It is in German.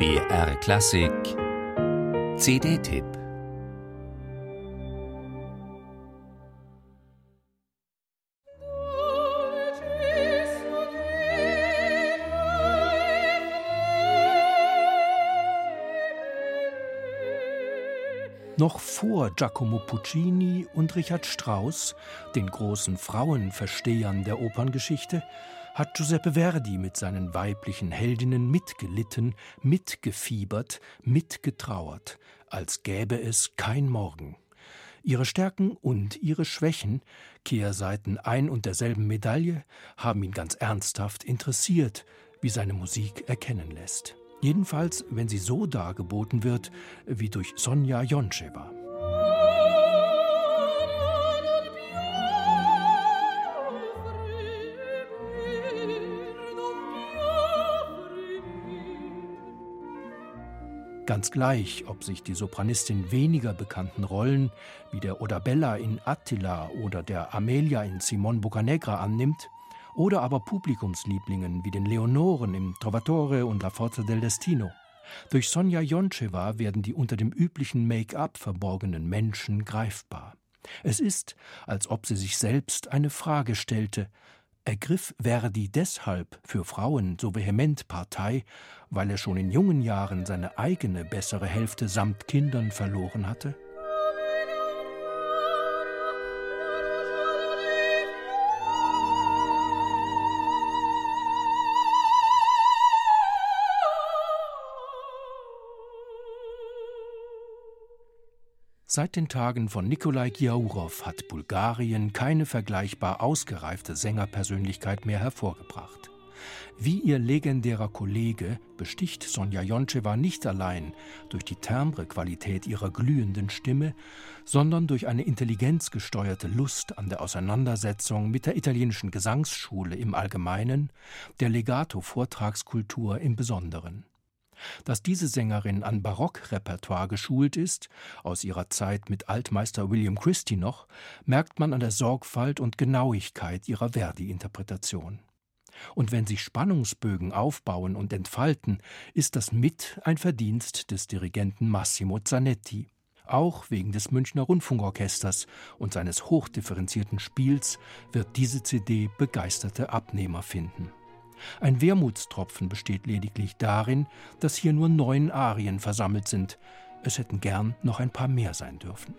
BR Klassik. CD-Tipp Noch vor Giacomo Puccini und Richard Strauss, den großen Frauenverstehern der Operngeschichte, hat Giuseppe Verdi mit seinen weiblichen Heldinnen mitgelitten, mitgefiebert, mitgetrauert, als gäbe es kein Morgen. Ihre Stärken und ihre Schwächen, Kehrseiten ein und derselben Medaille, haben ihn ganz ernsthaft interessiert, wie seine Musik erkennen lässt. Jedenfalls, wenn sie so dargeboten wird wie durch Sonja Joncheva. Ganz gleich, ob sich die Sopranistin weniger bekannten Rollen wie der Odabella in Attila oder der Amelia in Simon Boccanegra annimmt, oder aber Publikumslieblingen wie den Leonoren im Trovatore und La Forza del Destino. Durch Sonja Joncheva werden die unter dem üblichen Make-up verborgenen Menschen greifbar. Es ist, als ob sie sich selbst eine Frage stellte. Ergriff Verdi deshalb für Frauen so vehement Partei, weil er schon in jungen Jahren seine eigene bessere Hälfte samt Kindern verloren hatte? Seit den Tagen von Nikolai Giaurow hat Bulgarien keine vergleichbar ausgereifte Sängerpersönlichkeit mehr hervorgebracht. Wie ihr legendärer Kollege besticht Sonja Joncheva nicht allein durch die Timbre-Qualität ihrer glühenden Stimme, sondern durch eine intelligenzgesteuerte Lust an der Auseinandersetzung mit der italienischen Gesangsschule im Allgemeinen, der Legato-Vortragskultur im Besonderen. Dass diese Sängerin an Barockrepertoire geschult ist, aus ihrer Zeit mit Altmeister William Christie noch, merkt man an der Sorgfalt und Genauigkeit ihrer Verdi-Interpretation. Und wenn sich Spannungsbögen aufbauen und entfalten, ist das mit ein Verdienst des Dirigenten Massimo Zanetti. Auch wegen des Münchner Rundfunkorchesters und seines hochdifferenzierten Spiels wird diese CD begeisterte Abnehmer finden. Ein Wermutstropfen besteht lediglich darin, dass hier nur neun Arien versammelt sind. Es hätten gern noch ein paar mehr sein dürfen.